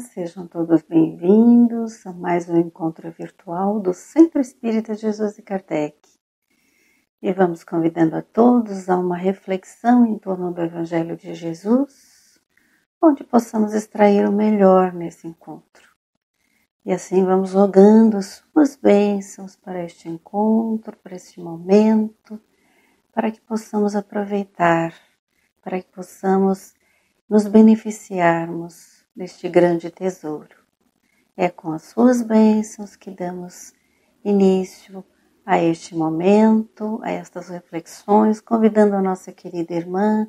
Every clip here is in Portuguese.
Sejam todos bem-vindos a mais um encontro virtual do Centro Espírita Jesus e Kardec. E vamos convidando a todos a uma reflexão em torno do Evangelho de Jesus, onde possamos extrair o melhor nesse encontro. E assim vamos rogando suas bênçãos para este encontro, para este momento, para que possamos aproveitar, para que possamos nos beneficiarmos deste grande tesouro. É com as suas bênçãos que damos início a este momento, a estas reflexões, convidando a nossa querida irmã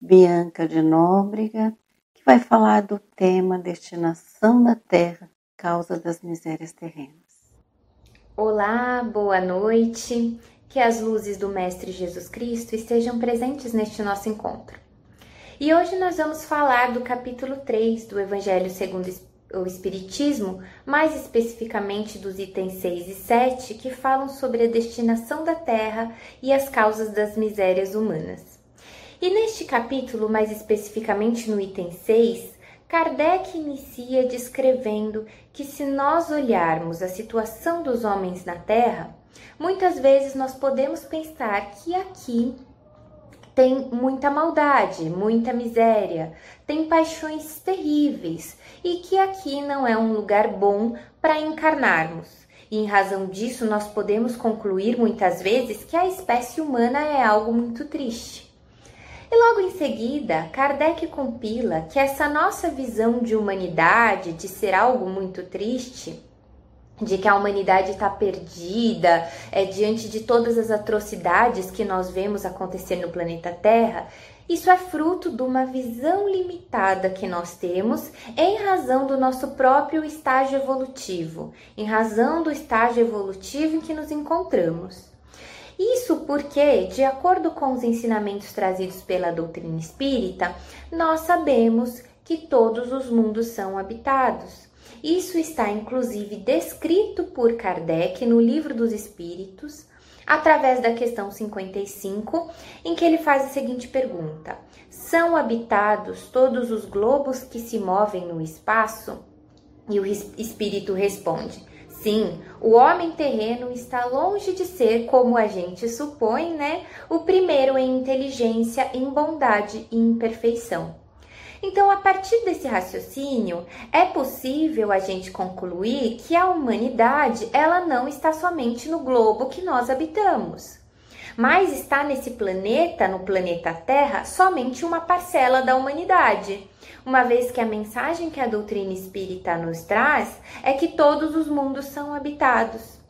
Bianca de Nóbrega, que vai falar do tema destinação da terra, causa das misérias terrenas. Olá, boa noite. Que as luzes do Mestre Jesus Cristo estejam presentes neste nosso encontro. E hoje nós vamos falar do capítulo 3 do Evangelho segundo o Espiritismo, mais especificamente dos itens 6 e 7, que falam sobre a destinação da terra e as causas das misérias humanas. E neste capítulo, mais especificamente no item 6, Kardec inicia descrevendo que se nós olharmos a situação dos homens na Terra, muitas vezes nós podemos pensar que aqui tem muita maldade, muita miséria, tem paixões terríveis e que aqui não é um lugar bom para encarnarmos. E em razão disso, nós podemos concluir muitas vezes que a espécie humana é algo muito triste. E logo em seguida, Kardec compila que essa nossa visão de humanidade, de ser algo muito triste, de que a humanidade está perdida é, diante de todas as atrocidades que nós vemos acontecer no planeta Terra, isso é fruto de uma visão limitada que nós temos em razão do nosso próprio estágio evolutivo, em razão do estágio evolutivo em que nos encontramos. Isso porque, de acordo com os ensinamentos trazidos pela doutrina espírita, nós sabemos que todos os mundos são habitados. Isso está inclusive descrito por Kardec no Livro dos Espíritos, através da questão 55, em que ele faz a seguinte pergunta: São habitados todos os globos que se movem no espaço? E o espírito responde: Sim, o homem terreno está longe de ser, como a gente supõe, né, o primeiro em inteligência, em bondade e em perfeição. Então, a partir desse raciocínio, é possível a gente concluir que a humanidade, ela não está somente no globo que nós habitamos, mas está nesse planeta, no planeta Terra, somente uma parcela da humanidade. Uma vez que a mensagem que a doutrina espírita nos traz é que todos os mundos são habitados.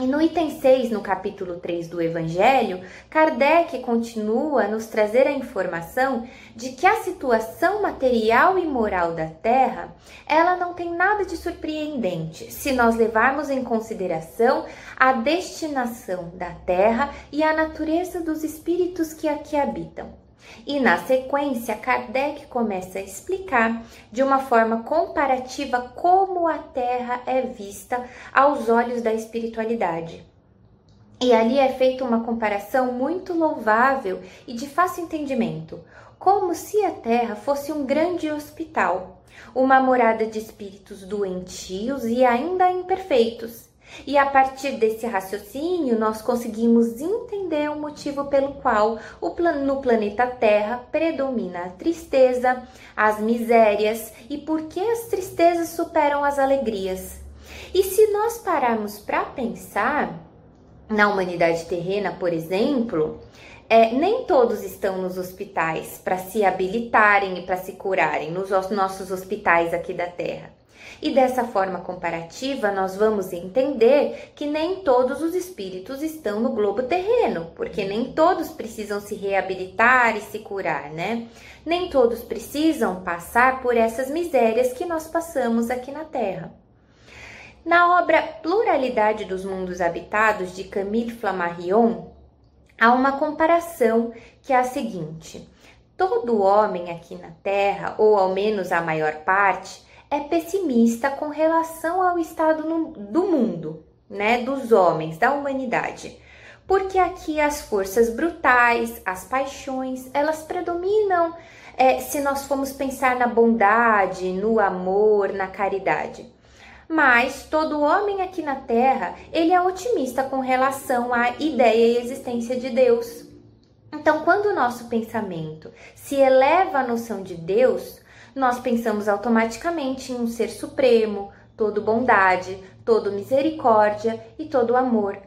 E no item 6, no capítulo 3 do Evangelho, Kardec continua a nos trazer a informação de que a situação material e moral da Terra, ela não tem nada de surpreendente, se nós levarmos em consideração a destinação da Terra e a natureza dos espíritos que aqui habitam. E na sequência, Kardec começa a explicar de uma forma comparativa como a Terra é vista aos olhos da espiritualidade. E ali é feita uma comparação muito louvável e de fácil entendimento, como se a Terra fosse um grande hospital, uma morada de espíritos doentios e ainda imperfeitos e a partir desse raciocínio, nós conseguimos entender o motivo pelo qual no planeta Terra predomina a tristeza, as misérias e por que as tristezas superam as alegrias. E se nós pararmos para pensar na humanidade terrena, por exemplo, é, nem todos estão nos hospitais para se habilitarem e para se curarem, nos nossos hospitais aqui da Terra. E dessa forma comparativa, nós vamos entender que nem todos os espíritos estão no globo terreno, porque nem todos precisam se reabilitar e se curar, né? Nem todos precisam passar por essas misérias que nós passamos aqui na Terra. Na obra Pluralidade dos Mundos Habitados de Camille Flammarion, há uma comparação que é a seguinte: todo homem aqui na Terra, ou ao menos a maior parte, é pessimista com relação ao estado no, do mundo, né, dos homens, da humanidade. Porque aqui as forças brutais, as paixões, elas predominam é, se nós formos pensar na bondade, no amor, na caridade. Mas todo homem aqui na Terra, ele é otimista com relação à ideia e existência de Deus. Então, quando o nosso pensamento se eleva à noção de Deus, nós pensamos automaticamente em um ser supremo, todo bondade, todo misericórdia e todo amor.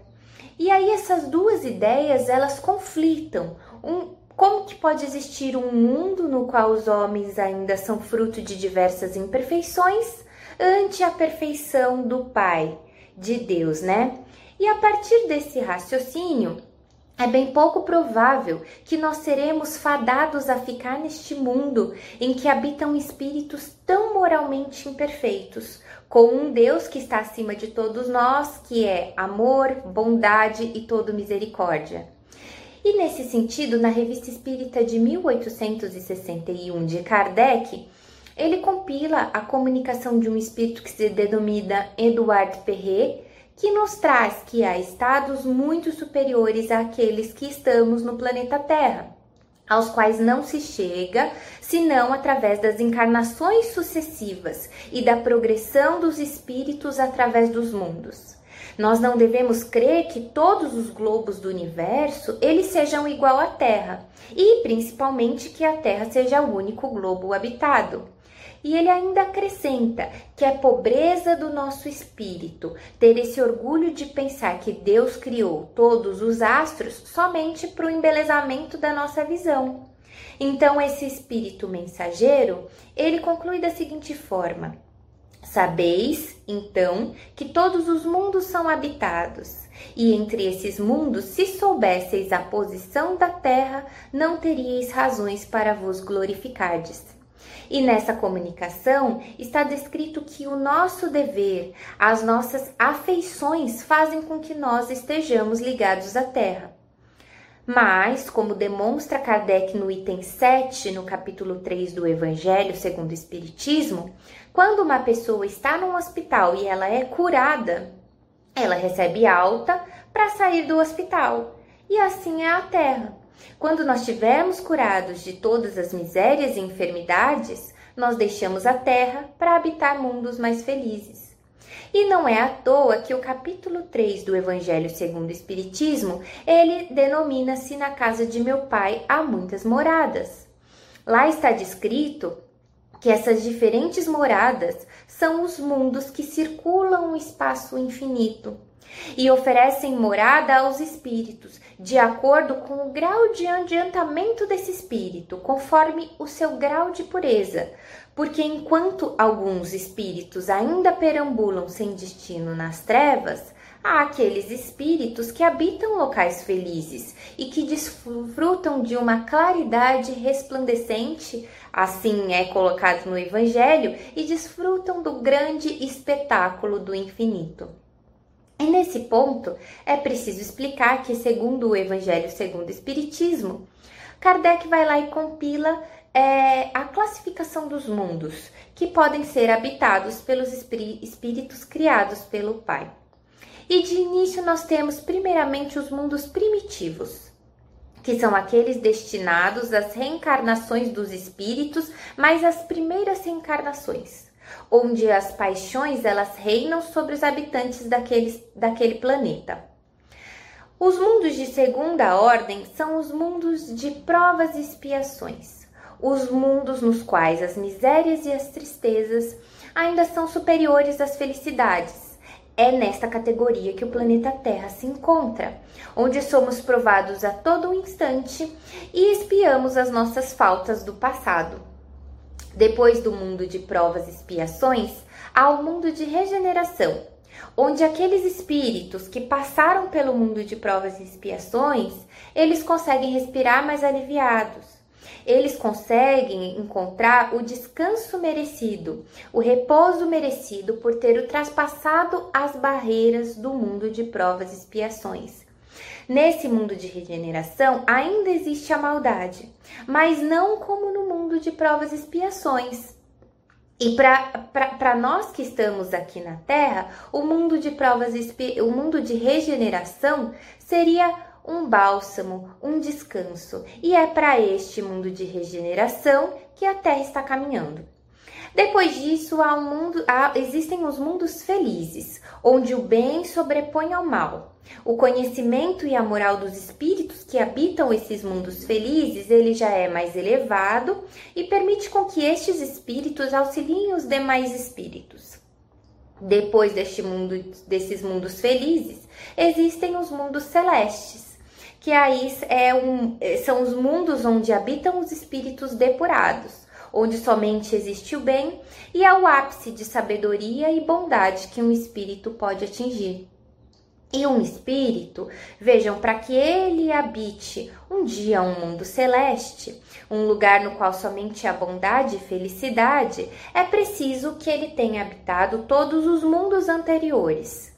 E aí essas duas ideias, elas conflitam. Um, como que pode existir um mundo no qual os homens ainda são fruto de diversas imperfeições ante a perfeição do Pai, de Deus, né? E a partir desse raciocínio, é bem pouco provável que nós seremos fadados a ficar neste mundo em que habitam espíritos tão moralmente imperfeitos, com um Deus que está acima de todos nós, que é amor, bondade e todo misericórdia. E nesse sentido, na Revista Espírita de 1861 de Kardec, ele compila a comunicação de um espírito que se denomina Eduard Perret, que nos traz que há estados muito superiores àqueles que estamos no planeta Terra aos quais não se chega senão através das encarnações sucessivas e da progressão dos espíritos através dos mundos. Nós não devemos crer que todos os globos do universo eles sejam igual à Terra, e principalmente que a Terra seja o único globo habitado. E ele ainda acrescenta que é pobreza do nosso espírito ter esse orgulho de pensar que Deus criou todos os astros somente para o embelezamento da nossa visão. Então, esse espírito mensageiro, ele conclui da seguinte forma: Sabeis, então, que todos os mundos são habitados, e entre esses mundos, se soubesseis a posição da terra, não teríeis razões para vos glorificardes. E nessa comunicação está descrito que o nosso dever, as nossas afeições fazem com que nós estejamos ligados à Terra. Mas, como demonstra Kardec no item 7, no capítulo 3 do Evangelho segundo o Espiritismo, quando uma pessoa está num hospital e ela é curada, ela recebe alta para sair do hospital. E assim é a Terra. Quando nós estivermos curados de todas as misérias e enfermidades, nós deixamos a terra para habitar mundos mais felizes. E não é à toa que o capítulo 3 do Evangelho segundo o Espiritismo, ele denomina-se na casa de meu pai há muitas moradas. Lá está descrito que essas diferentes moradas são os mundos que circulam o espaço infinito e oferecem morada aos espíritos, de acordo com o grau de adiantamento desse espírito, conforme o seu grau de pureza. Porque enquanto alguns espíritos ainda perambulam sem destino nas trevas, há aqueles espíritos que habitam locais felizes e que desfrutam de uma claridade resplandecente, assim é colocado no Evangelho, e desfrutam do grande espetáculo do infinito. E nesse ponto é preciso explicar que, segundo o Evangelho segundo o Espiritismo, Kardec vai lá e compila é, a classificação dos mundos que podem ser habitados pelos espíritos criados pelo Pai. E de início nós temos primeiramente os mundos primitivos, que são aqueles destinados às reencarnações dos espíritos, mas as primeiras reencarnações onde as paixões elas reinam sobre os habitantes daquele, daquele planeta. Os mundos de segunda ordem são os mundos de provas e expiações, os mundos nos quais as misérias e as tristezas ainda são superiores às felicidades. É nesta categoria que o planeta Terra se encontra, onde somos provados a todo instante e espiamos as nossas faltas do passado. Depois do mundo de provas e expiações, há o mundo de regeneração, onde aqueles espíritos que passaram pelo mundo de provas e expiações, eles conseguem respirar mais aliviados. Eles conseguem encontrar o descanso merecido, o repouso merecido por ter ultrapassado as barreiras do mundo de provas e expiações. Nesse mundo de regeneração ainda existe a maldade, mas não como no mundo de provas e expiações. E para nós que estamos aqui na Terra, o mundo de provas, o mundo de regeneração seria um bálsamo, um descanso, e é para este mundo de regeneração que a Terra está caminhando. Depois disso, há um mundo, há, existem os mundos felizes, onde o bem sobrepõe ao mal. O conhecimento e a moral dos espíritos que habitam esses mundos felizes, ele já é mais elevado e permite com que estes espíritos auxiliem os demais espíritos. Depois deste mundo, desses mundos felizes, existem os mundos celestes, que aí é um, são os mundos onde habitam os espíritos depurados onde somente existe o bem, e é o ápice de sabedoria e bondade que um espírito pode atingir. E um espírito, vejam, para que ele habite um dia um mundo celeste, um lugar no qual somente há bondade e felicidade, é preciso que ele tenha habitado todos os mundos anteriores.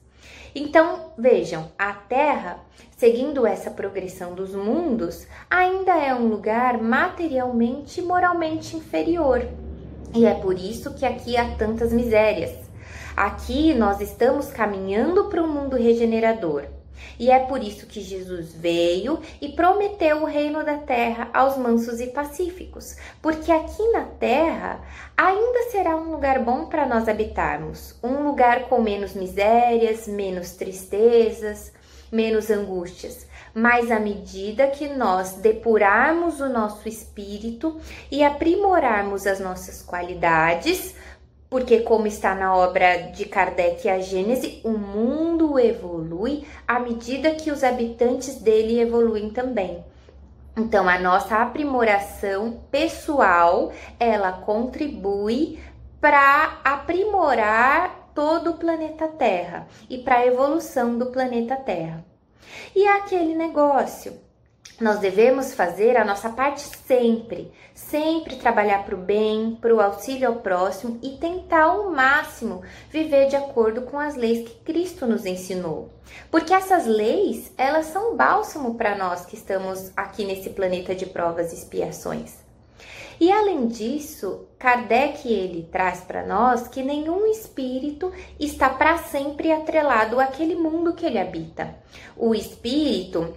Então, vejam, a Terra, seguindo essa progressão dos mundos, ainda é um lugar materialmente e moralmente inferior. E é por isso que aqui há tantas misérias. Aqui nós estamos caminhando para um mundo regenerador. E é por isso que Jesus veio e prometeu o reino da terra aos mansos e pacíficos, porque aqui na terra ainda será um lugar bom para nós habitarmos, um lugar com menos misérias, menos tristezas, menos angústias. Mas à medida que nós depurarmos o nosso espírito e aprimorarmos as nossas qualidades, porque, como está na obra de Kardec, a Gênese, o mundo evolui à medida que os habitantes dele evoluem também. Então, a nossa aprimoração pessoal, ela contribui para aprimorar todo o planeta Terra e para a evolução do planeta Terra. E é aquele negócio, nós devemos fazer a nossa parte sempre, sempre trabalhar para o bem, para o auxílio ao próximo e tentar ao máximo viver de acordo com as leis que Cristo nos ensinou. Porque essas leis, elas são bálsamo para nós que estamos aqui nesse planeta de provas e expiações. E além disso, Kardec ele traz para nós que nenhum espírito está para sempre atrelado àquele mundo que ele habita. O espírito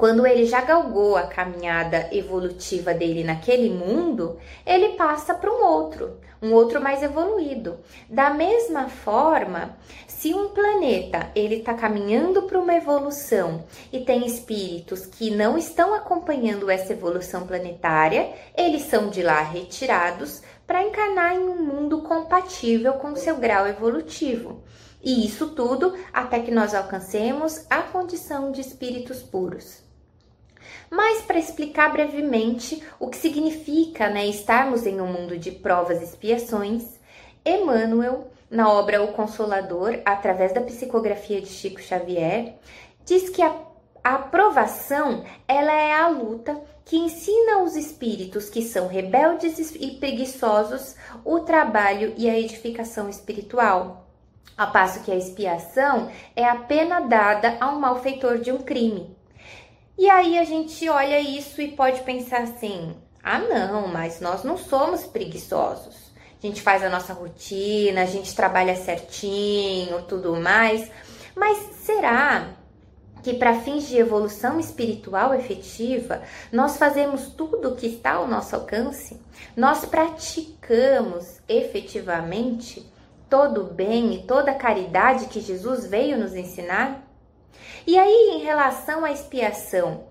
quando ele já galgou a caminhada evolutiva dele naquele mundo, ele passa para um outro, um outro mais evoluído. Da mesma forma, se um planeta ele está caminhando para uma evolução e tem espíritos que não estão acompanhando essa evolução planetária, eles são de lá retirados para encarnar em um mundo compatível com seu grau evolutivo. E isso tudo até que nós alcancemos a condição de espíritos puros. Mas para explicar brevemente o que significa né, estarmos em um mundo de provas e expiações, Emmanuel, na obra O Consolador, através da psicografia de Chico Xavier, diz que a, aprovação ela é a luta que ensina os espíritos que são rebeldes e preguiçosos o trabalho e a edificação espiritual. A passo que a expiação é a pena dada a um malfeitor de um crime. E aí a gente olha isso e pode pensar assim: ah, não, mas nós não somos preguiçosos. A gente faz a nossa rotina, a gente trabalha certinho, tudo mais. Mas será que para fins de evolução espiritual efetiva, nós fazemos tudo o que está ao nosso alcance? Nós praticamos efetivamente todo o bem e toda a caridade que Jesus veio nos ensinar? E aí, em relação à expiação,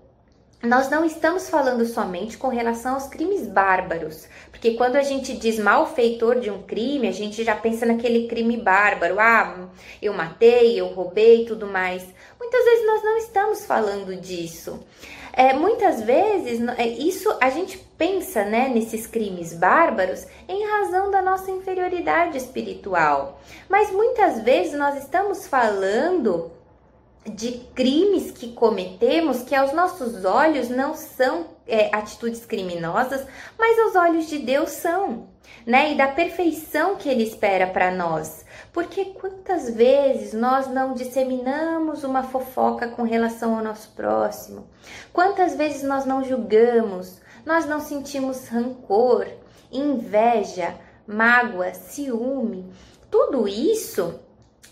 nós não estamos falando somente com relação aos crimes bárbaros, porque quando a gente diz malfeitor de um crime, a gente já pensa naquele crime bárbaro, ah, eu matei, eu roubei, tudo mais. Muitas vezes nós não estamos falando disso. É, muitas vezes é, isso a gente pensa né, nesses crimes bárbaros em razão da nossa inferioridade espiritual, mas muitas vezes nós estamos falando de crimes que cometemos que aos nossos olhos não são é, atitudes criminosas, mas aos olhos de Deus são, né? E da perfeição que Ele espera para nós. Porque quantas vezes nós não disseminamos uma fofoca com relação ao nosso próximo? Quantas vezes nós não julgamos, nós não sentimos rancor, inveja, mágoa, ciúme? Tudo isso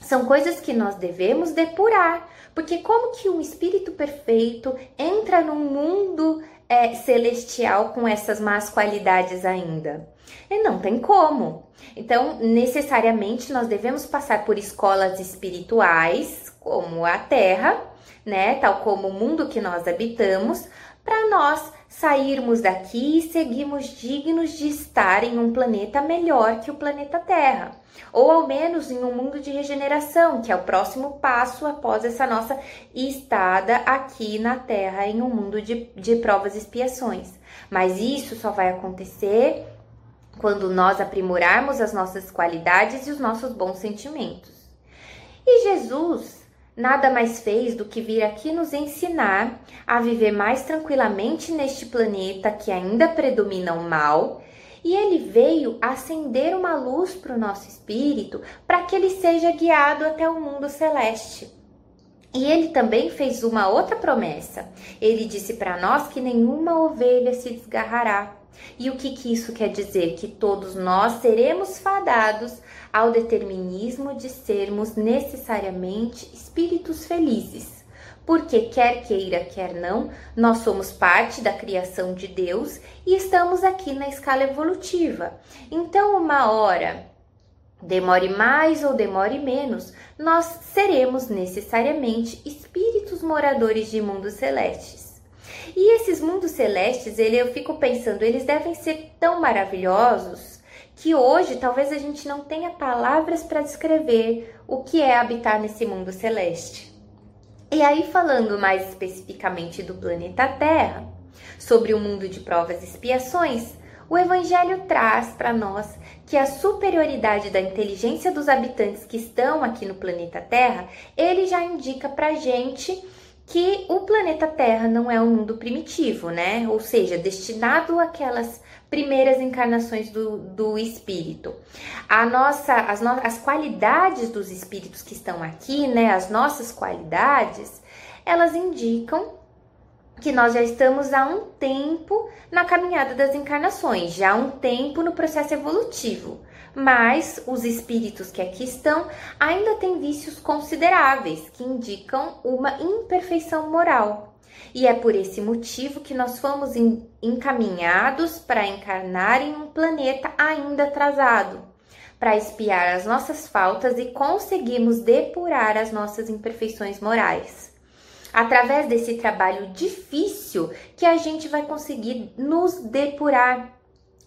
são coisas que nós devemos depurar, Porque como que um espírito perfeito entra num mundo é, celestial com essas más qualidades ainda? E não tem como. Então, necessariamente, nós devemos passar por escolas espirituais, como a Terra, né? Tal como o mundo que nós habitamos, para nós sairmos daqui e seguirmos dignos de estar em um planeta melhor que o planeta Terra, ou ao menos em um mundo de regeneração, que é o próximo passo após essa nossa estada aqui na Terra em um mundo de, de provas e expiações. Mas isso só vai acontecer quando nós aprimorarmos as nossas qualidades e os nossos bons sentimentos. E Jesus nada mais fez do que vir aqui nos ensinar a viver mais tranquilamente neste planeta que ainda predomina o mal. E ele veio acender uma luz para o nosso espírito para que ele seja guiado até o mundo celeste. E ele também fez uma outra promessa. Ele disse para nós que nenhuma ovelha se desgarrará. E o que, que isso quer dizer? Que todos nós seremos fadados ao determinismo de sermos necessariamente espíritos felizes. Porque, quer queira, quer não, nós somos parte da criação de Deus e estamos aqui na escala evolutiva. Então, uma hora, demore mais ou demore menos, nós seremos necessariamente espíritos moradores de mundos celestes. E esses mundos celestes, ele, eu fico pensando, eles devem ser tão maravilhosos que hoje talvez a gente não tenha palavras para descrever o que é habitar nesse mundo celeste. E aí, falando mais especificamente do planeta Terra, sobre o mundo de provas e expiações, o Evangelho traz para nós que a superioridade da inteligência dos habitantes que estão aqui no planeta Terra, ele já indica para gente que o planeta Terra não é um mundo primitivo, né? Ou seja, destinado àquelas primeiras encarnações do, do espírito. A nossa, as, no, as qualidades dos espíritos que estão aqui, né? As nossas qualidades, elas indicam que nós já estamos há um tempo na caminhada das encarnações, já há um tempo no processo evolutivo mas os espíritos que aqui estão ainda têm vícios consideráveis que indicam uma imperfeição moral. E é por esse motivo que nós fomos encaminhados para encarnar em um planeta ainda atrasado, para espiar as nossas faltas e conseguirmos depurar as nossas imperfeições morais. Através desse trabalho difícil que a gente vai conseguir nos depurar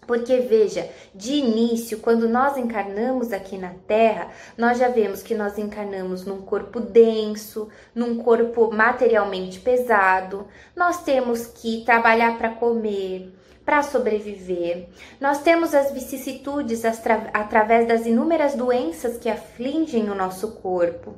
porque veja, de início, quando nós encarnamos aqui na Terra, nós já vemos que nós encarnamos num corpo denso, num corpo materialmente pesado. Nós temos que trabalhar para comer, para sobreviver. Nós temos as vicissitudes através das inúmeras doenças que afligem o nosso corpo.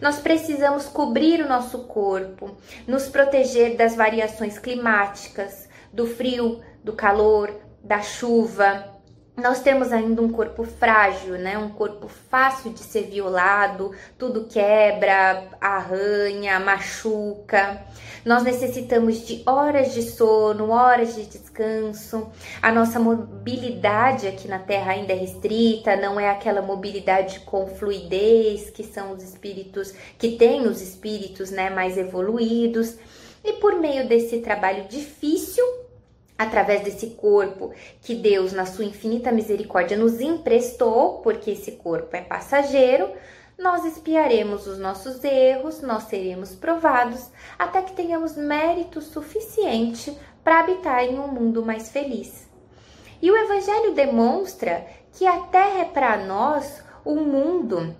Nós precisamos cobrir o nosso corpo, nos proteger das variações climáticas, do frio, do calor, da chuva. Nós temos ainda um corpo frágil, né? Um corpo fácil de ser violado, tudo quebra, arranha, machuca. Nós necessitamos de horas de sono, horas de descanso. A nossa mobilidade aqui na Terra ainda é restrita, não é aquela mobilidade com fluidez que são os espíritos que têm os espíritos, né, mais evoluídos. E por meio desse trabalho difícil, através desse corpo que Deus, na sua infinita misericórdia, nos emprestou, porque esse corpo é passageiro, nós espiaremos os nossos erros, nós seremos provados até que tenhamos mérito suficiente para habitar em um mundo mais feliz. E o Evangelho demonstra que a Terra é para nós um mundo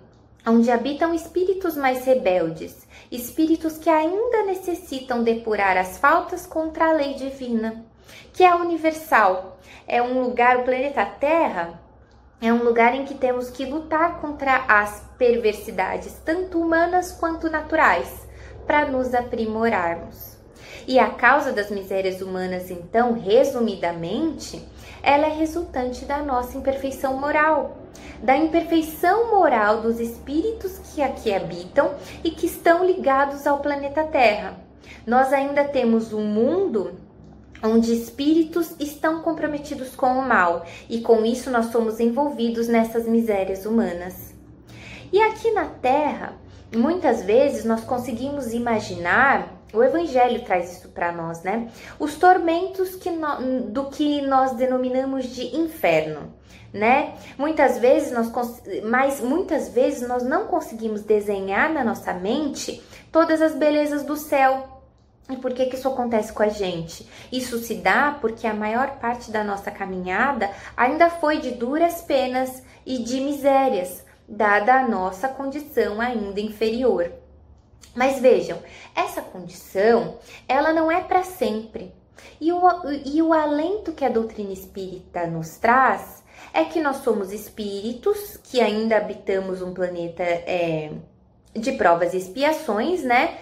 onde habitam espíritos mais rebeldes, espíritos que ainda necessitam depurar as faltas contra a lei divina que é universal. É um lugar, o planeta Terra é um lugar em que temos que lutar contra as perversidades, tanto humanas quanto naturais, para nos aprimorarmos. E a causa das misérias humanas, então, resumidamente, ela é resultante da nossa imperfeição moral, da imperfeição moral dos espíritos que aqui habitam e que estão ligados ao planeta Terra. Nós ainda temos um mundo onde espíritos estão comprometidos com o mal e com isso nós somos envolvidos nessas misérias humanas. E aqui na Terra, muitas vezes nós conseguimos imaginar, o Evangelho traz isso para nós, né? Os tormentos que no, do que nós denominamos de inferno, né? Muitas vezes nós, mas muitas vezes nós não conseguimos desenhar na nossa mente todas as belezas do céu, e por que, que isso acontece com a gente? Isso se dá porque a maior parte da nossa caminhada ainda foi de duras penas e de misérias, dada a nossa condição ainda inferior. Mas vejam, essa condição, ela não é para sempre. E o, e o alento que a doutrina espírita nos traz é que nós somos espíritos que ainda habitamos um planeta é, de provas e expiações, né?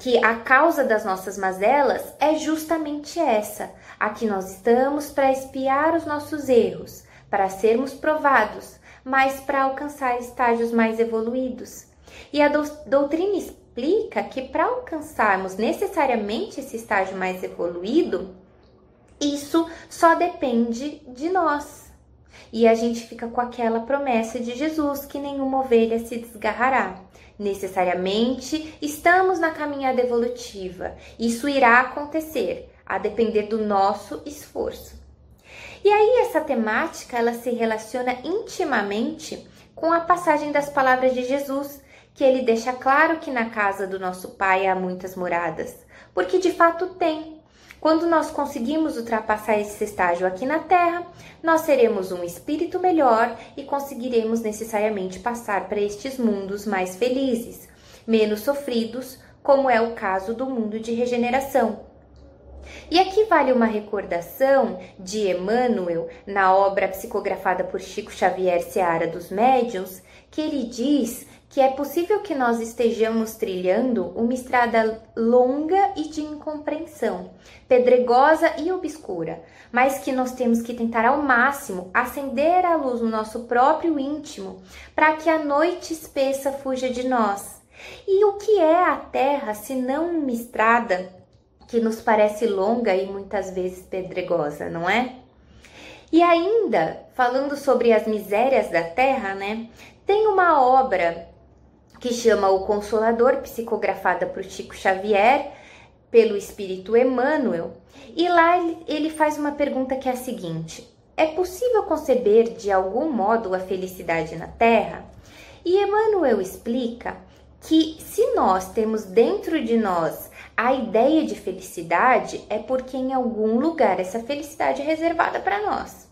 Que a causa das nossas mazelas é justamente essa. Aqui nós estamos para espiar os nossos erros, para sermos provados, mas para alcançar estágios mais evoluídos. E a doutrina explica que para alcançarmos necessariamente esse estágio mais evoluído, isso só depende de nós. E a gente fica com aquela promessa de Jesus que nenhuma ovelha se desgarrará. Necessariamente estamos na caminhada evolutiva. Isso irá acontecer, a depender do nosso esforço. E aí essa temática ela se relaciona intimamente com a passagem das palavras de Jesus, que ele deixa claro que na casa do nosso Pai há muitas moradas, porque de fato tem. Quando nós conseguimos ultrapassar esse estágio aqui na Terra, nós seremos um espírito melhor e conseguiremos necessariamente passar para estes mundos mais felizes, menos sofridos, como é o caso do mundo de regeneração. E aqui vale uma recordação de Emmanuel na obra psicografada por Chico Xavier Seara dos Médiuns, que ele diz que é possível que nós estejamos trilhando uma estrada longa e de incompreensão, pedregosa e obscura, mas que nós temos que tentar ao máximo acender a luz no nosso próprio íntimo, para que a noite espessa fuja de nós. E o que é a Terra se não uma estrada que nos parece longa e muitas vezes pedregosa, não é? E ainda, falando sobre as misérias da terra, né? Tem uma obra que chama O Consolador, psicografada por Chico Xavier, pelo espírito Emmanuel, e lá ele faz uma pergunta que é a seguinte: É possível conceber de algum modo a felicidade na Terra? E Emmanuel explica que se nós temos dentro de nós a ideia de felicidade, é porque em algum lugar essa felicidade é reservada para nós.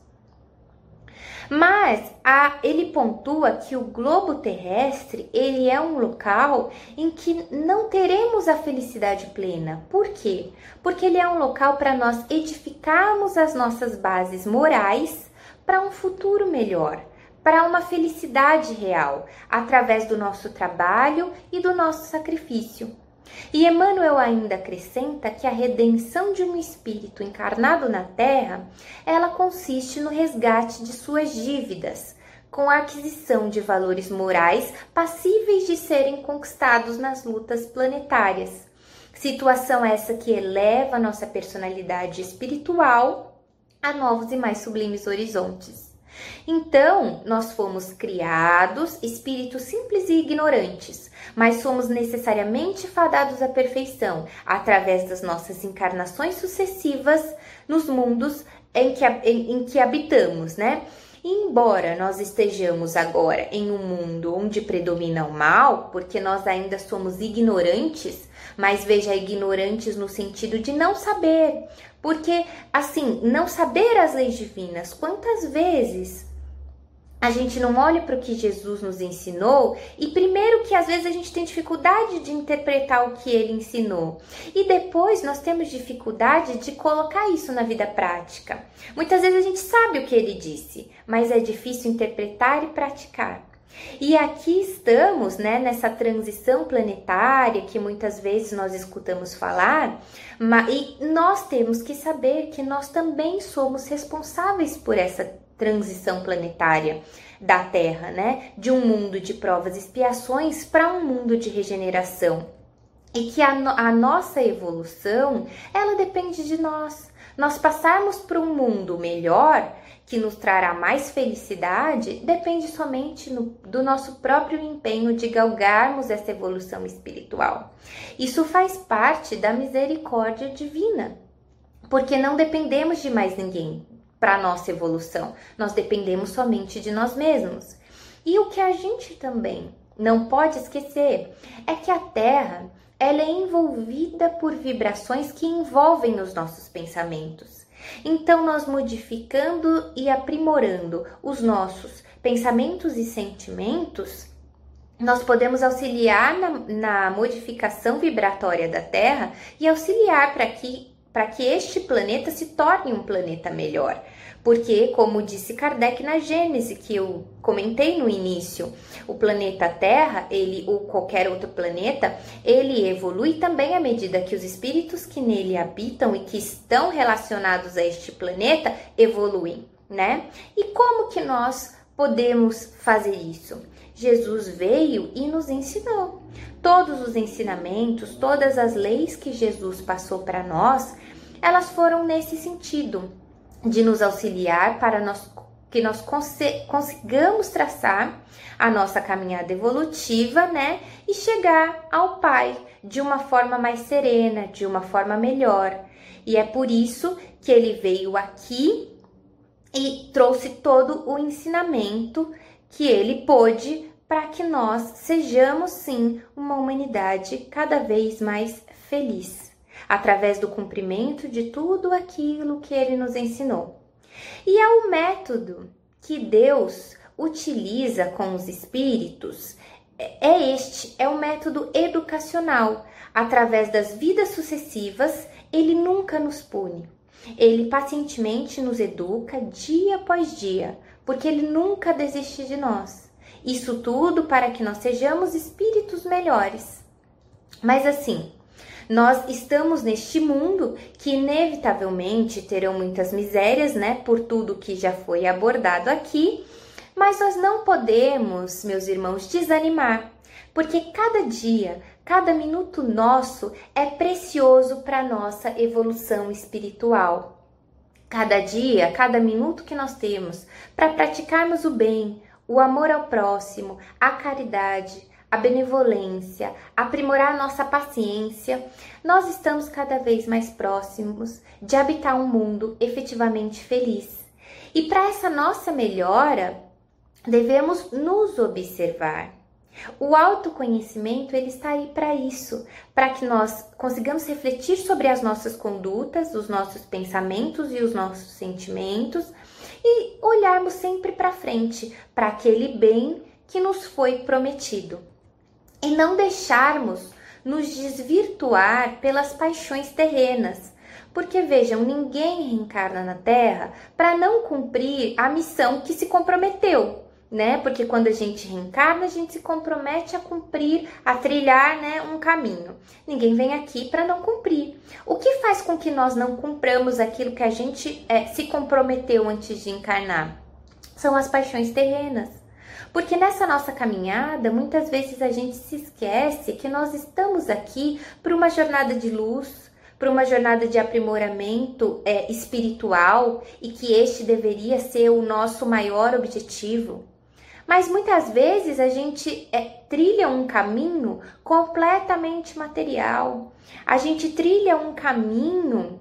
Mas a, ele pontua que o globo terrestre ele é um local em que não teremos a felicidade plena. Por quê? Porque ele é um local para nós edificarmos as nossas bases morais para um futuro melhor, para uma felicidade real, através do nosso trabalho e do nosso sacrifício. E Emmanuel ainda acrescenta que a redenção de um espírito encarnado na Terra, ela consiste no resgate de suas dívidas, com a aquisição de valores morais passíveis de serem conquistados nas lutas planetárias. Situação essa que eleva nossa personalidade espiritual a novos e mais sublimes horizontes. Então, nós fomos criados espíritos simples e ignorantes, mas somos necessariamente fadados à perfeição através das nossas encarnações sucessivas nos mundos em que, em, em que habitamos, né? embora nós estejamos agora em um mundo onde predomina o mal, porque nós ainda somos ignorantes, mas veja ignorantes no sentido de não saber, porque assim, não saber as leis divinas, quantas vezes a gente não olha para o que Jesus nos ensinou e primeiro que às vezes a gente tem dificuldade de interpretar o que ele ensinou e depois nós temos dificuldade de colocar isso na vida prática. Muitas vezes a gente sabe o que ele disse, mas é difícil interpretar e praticar. E aqui estamos, né, nessa transição planetária que muitas vezes nós escutamos falar, e nós temos que saber que nós também somos responsáveis por essa transição planetária da Terra, né? De um mundo de provas e expiações para um mundo de regeneração. e que a, a nossa evolução ela depende de nós. Nós passarmos para um mundo melhor que nos trará mais felicidade depende somente no, do nosso próprio empenho de galgarmos essa evolução espiritual. Isso faz parte da misericórdia divina, porque não dependemos de mais ninguém para nossa evolução, nós dependemos somente de nós mesmos. E o que a gente também não pode esquecer é que a Terra ela é envolvida por vibrações que envolvem os nossos pensamentos. Então, nós modificando e aprimorando os nossos pensamentos e sentimentos, nós podemos auxiliar na, na modificação vibratória da Terra e auxiliar para que, que este planeta se torne um planeta melhor. Porque, como disse Kardec na Gênese, que eu comentei no início, o planeta Terra, ele ou qualquer outro planeta, ele evolui também à medida que os espíritos que nele habitam e que estão relacionados a este planeta evoluem, né? E como que nós podemos fazer isso? Jesus veio e nos ensinou. Todos os ensinamentos, todas as leis que Jesus passou para nós, elas foram nesse sentido de nos auxiliar para nós, que nós consigamos traçar a nossa caminhada evolutiva, né? E chegar ao Pai de uma forma mais serena, de uma forma melhor. E é por isso que ele veio aqui e trouxe todo o ensinamento que ele pôde para que nós sejamos sim uma humanidade cada vez mais feliz através do cumprimento de tudo aquilo que ele nos ensinou. E é o método que Deus utiliza com os espíritos é este, é o método educacional. Através das vidas sucessivas, ele nunca nos pune. Ele pacientemente nos educa dia após dia, porque ele nunca desiste de nós. Isso tudo para que nós sejamos espíritos melhores. Mas assim, nós estamos neste mundo que inevitavelmente terão muitas misérias, né, por tudo que já foi abordado aqui, mas nós não podemos, meus irmãos, desanimar, porque cada dia, cada minuto nosso é precioso para nossa evolução espiritual. Cada dia, cada minuto que nós temos para praticarmos o bem, o amor ao próximo, a caridade, a benevolência, aprimorar nossa paciência, nós estamos cada vez mais próximos de habitar um mundo efetivamente feliz. E para essa nossa melhora, devemos nos observar. O autoconhecimento ele está aí para isso, para que nós consigamos refletir sobre as nossas condutas, os nossos pensamentos e os nossos sentimentos e olharmos sempre para frente, para aquele bem que nos foi prometido e não deixarmos nos desvirtuar pelas paixões terrenas. Porque vejam, ninguém reencarna na Terra para não cumprir a missão que se comprometeu, né? Porque quando a gente reencarna, a gente se compromete a cumprir, a trilhar, né, um caminho. Ninguém vem aqui para não cumprir. O que faz com que nós não cumpramos aquilo que a gente é, se comprometeu antes de encarnar? São as paixões terrenas. Porque nessa nossa caminhada, muitas vezes a gente se esquece que nós estamos aqui para uma jornada de luz, para uma jornada de aprimoramento é, espiritual e que este deveria ser o nosso maior objetivo. Mas muitas vezes a gente é, trilha um caminho completamente material, a gente trilha um caminho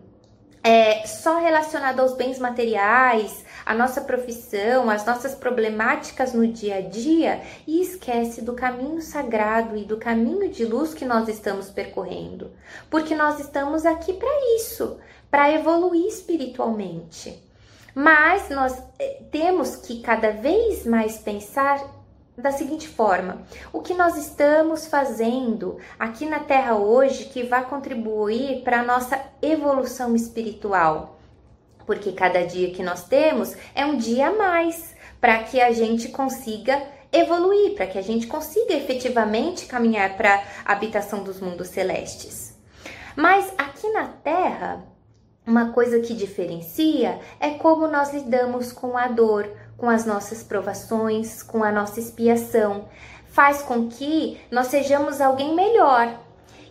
é, só relacionado aos bens materiais, a nossa profissão, as nossas problemáticas no dia a dia e esquece do caminho sagrado e do caminho de luz que nós estamos percorrendo. Porque nós estamos aqui para isso, para evoluir espiritualmente. Mas nós eh, temos que cada vez mais pensar da seguinte forma: o que nós estamos fazendo aqui na Terra hoje que vai contribuir para a nossa evolução espiritual? Porque cada dia que nós temos é um dia a mais para que a gente consiga evoluir, para que a gente consiga efetivamente caminhar para a habitação dos mundos celestes. Mas aqui na Terra, uma coisa que diferencia é como nós lidamos com a dor, com as nossas provações, com a nossa expiação, faz com que nós sejamos alguém melhor.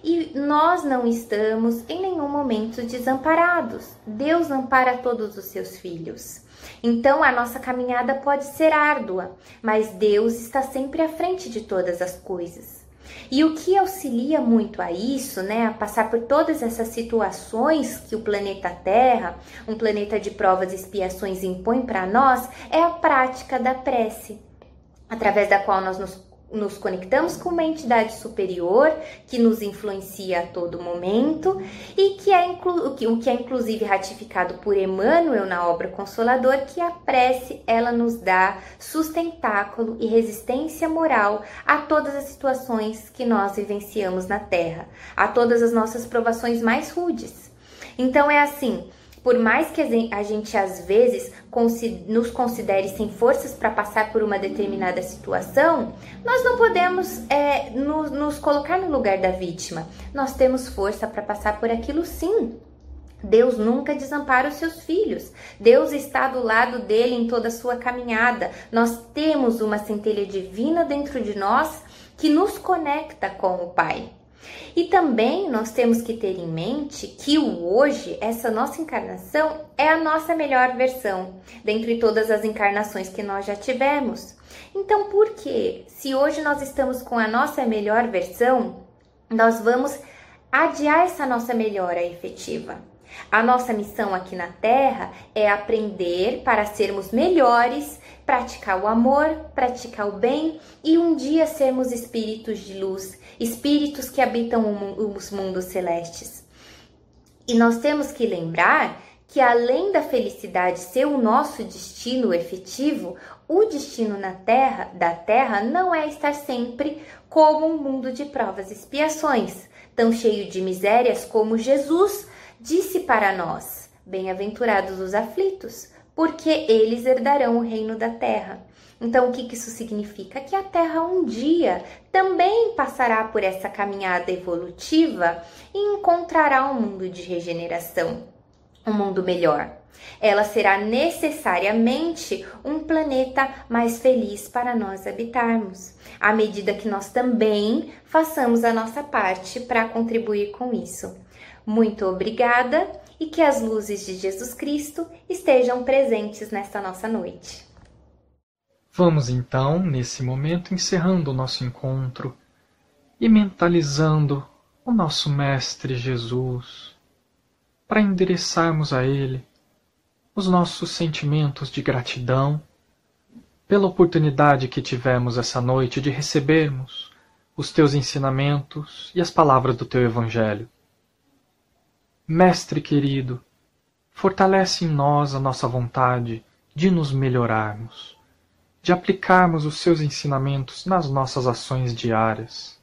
E nós não estamos em nenhum momento desamparados. Deus ampara todos os seus filhos. Então a nossa caminhada pode ser árdua, mas Deus está sempre à frente de todas as coisas. E o que auxilia muito a isso, né, a passar por todas essas situações que o planeta Terra, um planeta de provas e expiações, impõe para nós, é a prática da prece, através da qual nós nos nos conectamos com uma entidade superior que nos influencia a todo momento e que é o que é inclusive ratificado por Emmanuel na obra Consolador, que a prece ela nos dá sustentáculo e resistência moral a todas as situações que nós vivenciamos na Terra, a todas as nossas provações mais rudes. Então é assim, por mais que a gente às vezes nos considere sem forças para passar por uma determinada situação, nós não podemos é, nos, nos colocar no lugar da vítima. Nós temos força para passar por aquilo sim. Deus nunca desampara os seus filhos. Deus está do lado dele em toda a sua caminhada. Nós temos uma centelha divina dentro de nós que nos conecta com o Pai. E também nós temos que ter em mente que o hoje, essa nossa encarnação, é a nossa melhor versão, dentre todas as encarnações que nós já tivemos. Então, por que, se hoje nós estamos com a nossa melhor versão, nós vamos adiar essa nossa melhora efetiva? A nossa missão aqui na Terra é aprender para sermos melhores praticar o amor, praticar o bem e um dia sermos espíritos de luz, espíritos que habitam os mundos celestes. E nós temos que lembrar que além da felicidade ser o nosso destino efetivo, o destino na Terra, da Terra, não é estar sempre como um mundo de provas e expiações, tão cheio de misérias como Jesus disse para nós: Bem-aventurados os aflitos, porque eles herdarão o reino da terra. Então, o que isso significa? Que a Terra um dia também passará por essa caminhada evolutiva e encontrará um mundo de regeneração, um mundo melhor. Ela será necessariamente um planeta mais feliz para nós habitarmos, à medida que nós também façamos a nossa parte para contribuir com isso. Muito obrigada e que as luzes de Jesus Cristo estejam presentes nesta nossa noite. Vamos então, nesse momento, encerrando o nosso encontro e mentalizando o nosso Mestre Jesus, para endereçarmos a Ele os nossos sentimentos de gratidão pela oportunidade que tivemos essa noite de recebermos os teus ensinamentos e as palavras do teu Evangelho. Mestre querido, fortalece em nós a nossa vontade de nos melhorarmos, de aplicarmos os seus ensinamentos nas nossas ações diárias.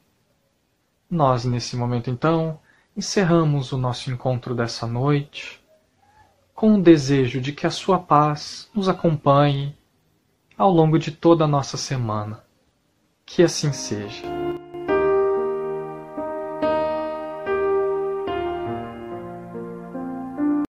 Nós, nesse momento, então, encerramos o nosso encontro dessa noite com o desejo de que a Sua paz nos acompanhe ao longo de toda a nossa semana. Que assim seja.